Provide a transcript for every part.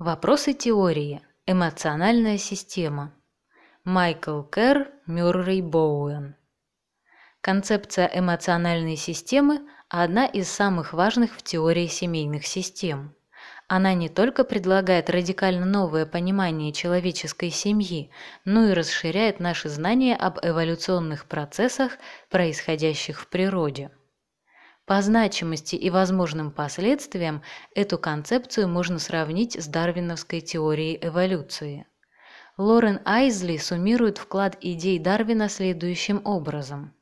Вопросы теории. Эмоциональная система. Майкл Керр, Мюррей Боуэн. Концепция эмоциональной системы – одна из самых важных в теории семейных систем. Она не только предлагает радикально новое понимание человеческой семьи, но и расширяет наши знания об эволюционных процессах, происходящих в природе. По значимости и возможным последствиям эту концепцию можно сравнить с дарвиновской теорией эволюции. Лорен Айзли суммирует вклад идей Дарвина следующим образом.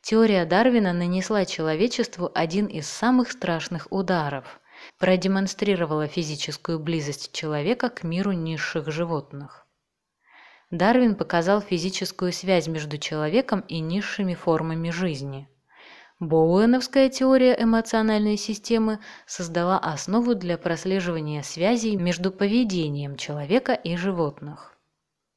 Теория Дарвина нанесла человечеству один из самых страшных ударов – продемонстрировала физическую близость человека к миру низших животных. Дарвин показал физическую связь между человеком и низшими формами жизни – Боуэновская теория эмоциональной системы создала основу для прослеживания связей между поведением человека и животных.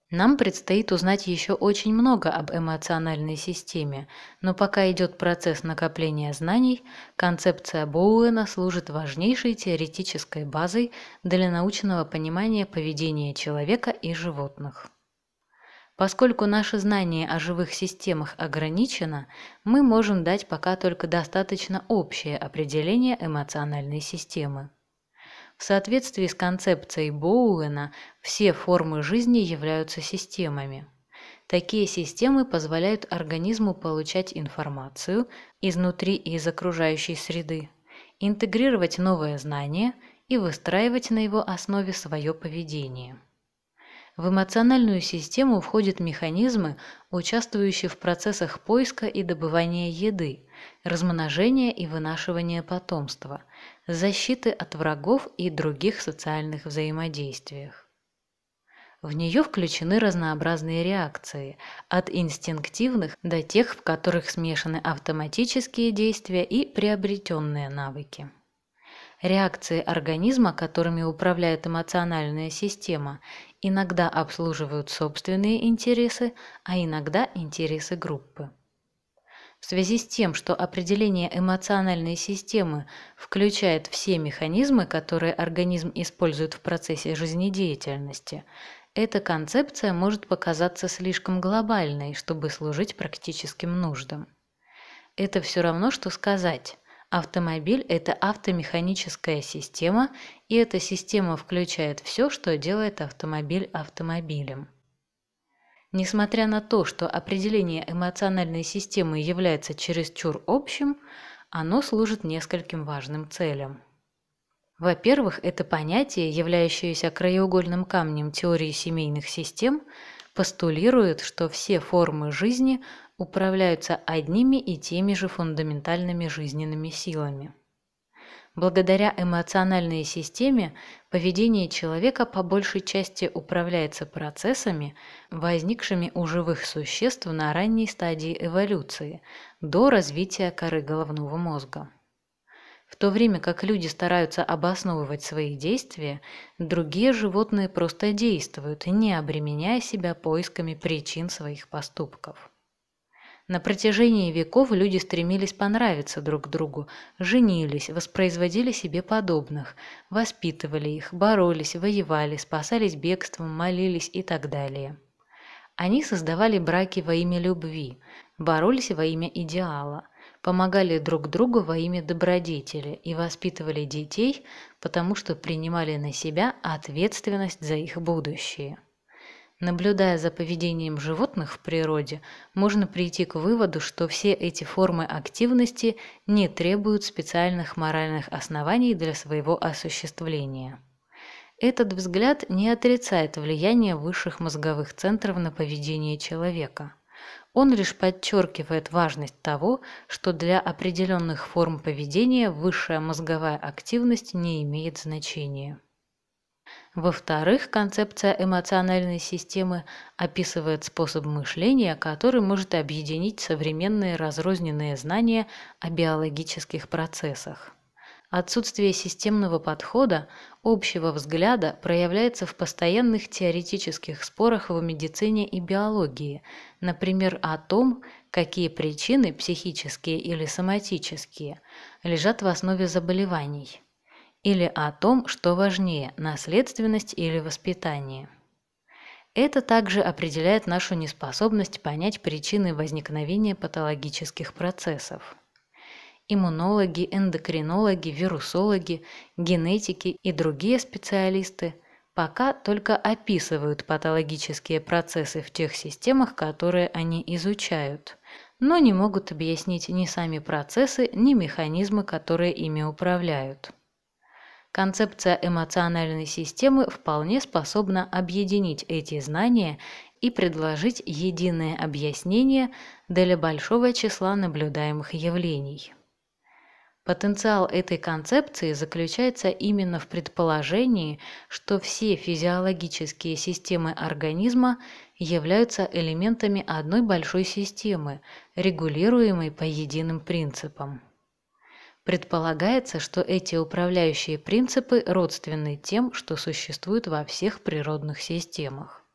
Нам предстоит узнать еще очень много об эмоциональной системе, но пока идет процесс накопления знаний, концепция Боуэна служит важнейшей теоретической базой для научного понимания поведения человека и животных. Поскольку наше знание о живых системах ограничено, мы можем дать пока только достаточно общее определение эмоциональной системы. В соответствии с концепцией Боуэна, все формы жизни являются системами. Такие системы позволяют организму получать информацию изнутри и из окружающей среды, интегрировать новое знание и выстраивать на его основе свое поведение. В эмоциональную систему входят механизмы, участвующие в процессах поиска и добывания еды, размножения и вынашивания потомства, защиты от врагов и других социальных взаимодействиях. В нее включены разнообразные реакции, от инстинктивных до тех, в которых смешаны автоматические действия и приобретенные навыки. Реакции организма, которыми управляет эмоциональная система, иногда обслуживают собственные интересы, а иногда интересы группы. В связи с тем, что определение эмоциональной системы включает все механизмы, которые организм использует в процессе жизнедеятельности, эта концепция может показаться слишком глобальной, чтобы служить практическим нуждам. Это все равно, что сказать Автомобиль – это автомеханическая система, и эта система включает все, что делает автомобиль автомобилем. Несмотря на то, что определение эмоциональной системы является чересчур общим, оно служит нескольким важным целям. Во-первых, это понятие, являющееся краеугольным камнем теории семейных систем, постулирует, что все формы жизни управляются одними и теми же фундаментальными жизненными силами. Благодаря эмоциональной системе поведение человека по большей части управляется процессами, возникшими у живых существ на ранней стадии эволюции, до развития коры головного мозга. В то время как люди стараются обосновывать свои действия, другие животные просто действуют, не обременяя себя поисками причин своих поступков. На протяжении веков люди стремились понравиться друг другу, женились, воспроизводили себе подобных, воспитывали их, боролись, воевали, спасались бегством, молились и так далее. Они создавали браки во имя любви, боролись во имя идеала, помогали друг другу во имя добродетели и воспитывали детей, потому что принимали на себя ответственность за их будущее. Наблюдая за поведением животных в природе, можно прийти к выводу, что все эти формы активности не требуют специальных моральных оснований для своего осуществления. Этот взгляд не отрицает влияние высших мозговых центров на поведение человека. Он лишь подчеркивает важность того, что для определенных форм поведения высшая мозговая активность не имеет значения. Во-вторых, концепция эмоциональной системы описывает способ мышления, который может объединить современные разрозненные знания о биологических процессах. Отсутствие системного подхода, общего взгляда проявляется в постоянных теоретических спорах в медицине и биологии, например, о том, какие причины, психические или соматические, лежат в основе заболеваний. Или о том, что важнее – наследственность или воспитание. Это также определяет нашу неспособность понять причины возникновения патологических процессов. Иммунологи, эндокринологи, вирусологи, генетики и другие специалисты пока только описывают патологические процессы в тех системах, которые они изучают, но не могут объяснить ни сами процессы, ни механизмы, которые ими управляют. Концепция эмоциональной системы вполне способна объединить эти знания и предложить единое объяснение для большого числа наблюдаемых явлений. Потенциал этой концепции заключается именно в предположении, что все физиологические системы организма являются элементами одной большой системы, регулируемой по единым принципам. Предполагается, что эти управляющие принципы родственны тем, что существуют во всех природных системах.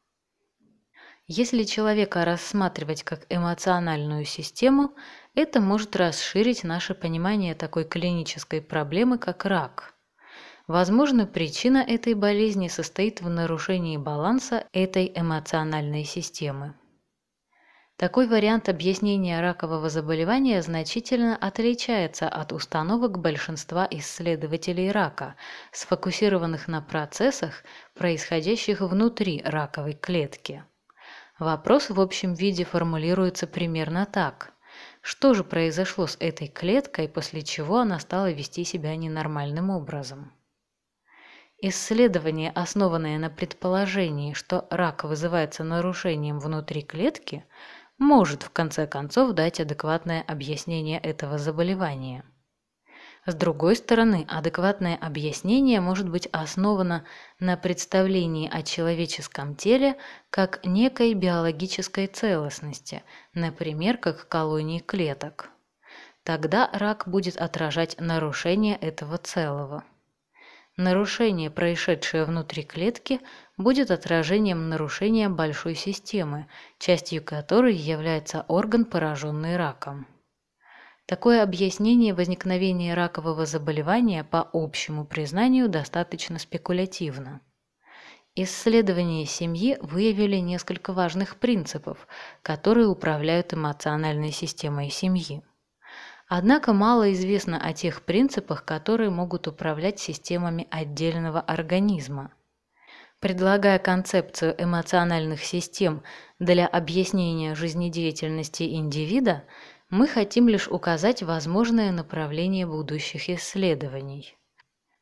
Если человека рассматривать как эмоциональную систему, это может расширить наше понимание такой клинической проблемы, как рак. Возможно, причина этой болезни состоит в нарушении баланса этой эмоциональной системы. Такой вариант объяснения ракового заболевания значительно отличается от установок большинства исследователей рака, сфокусированных на процессах, происходящих внутри раковой клетки. Вопрос в общем виде формулируется примерно так. Что же произошло с этой клеткой, после чего она стала вести себя ненормальным образом? Исследование, основанное на предположении, что рак вызывается нарушением внутри клетки – может в конце концов дать адекватное объяснение этого заболевания. С другой стороны, адекватное объяснение может быть основано на представлении о человеческом теле как некой биологической целостности, например, как колонии клеток. Тогда рак будет отражать нарушение этого целого. Нарушение, происшедшее внутри клетки, будет отражением нарушения большой системы, частью которой является орган, пораженный раком. Такое объяснение возникновения ракового заболевания по общему признанию достаточно спекулятивно. Исследования семьи выявили несколько важных принципов, которые управляют эмоциональной системой семьи. Однако мало известно о тех принципах, которые могут управлять системами отдельного организма. Предлагая концепцию эмоциональных систем для объяснения жизнедеятельности индивида, мы хотим лишь указать возможное направление будущих исследований.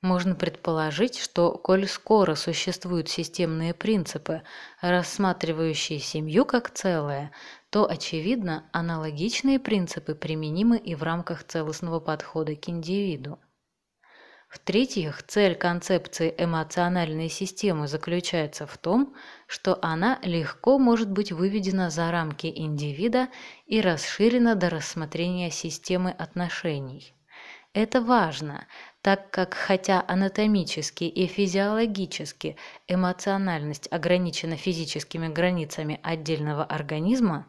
Можно предположить, что, коль скоро существуют системные принципы, рассматривающие семью как целое, то, очевидно, аналогичные принципы применимы и в рамках целостного подхода к индивиду. В-третьих, цель концепции эмоциональной системы заключается в том, что она легко может быть выведена за рамки индивида и расширена до рассмотрения системы отношений. Это важно, так как хотя анатомически и физиологически эмоциональность ограничена физическими границами отдельного организма,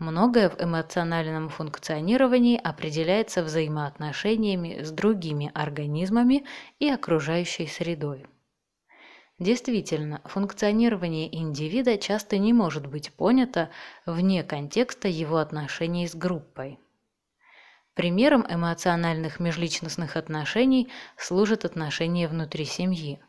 Многое в эмоциональном функционировании определяется взаимоотношениями с другими организмами и окружающей средой. Действительно, функционирование индивида часто не может быть понято вне контекста его отношений с группой. Примером эмоциональных межличностных отношений служат отношения внутри семьи.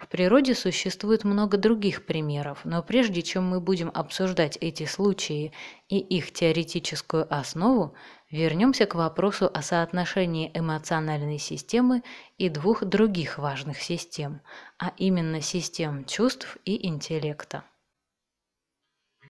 В природе существует много других примеров, но прежде чем мы будем обсуждать эти случаи и их теоретическую основу, вернемся к вопросу о соотношении эмоциональной системы и двух других важных систем, а именно систем чувств и интеллекта.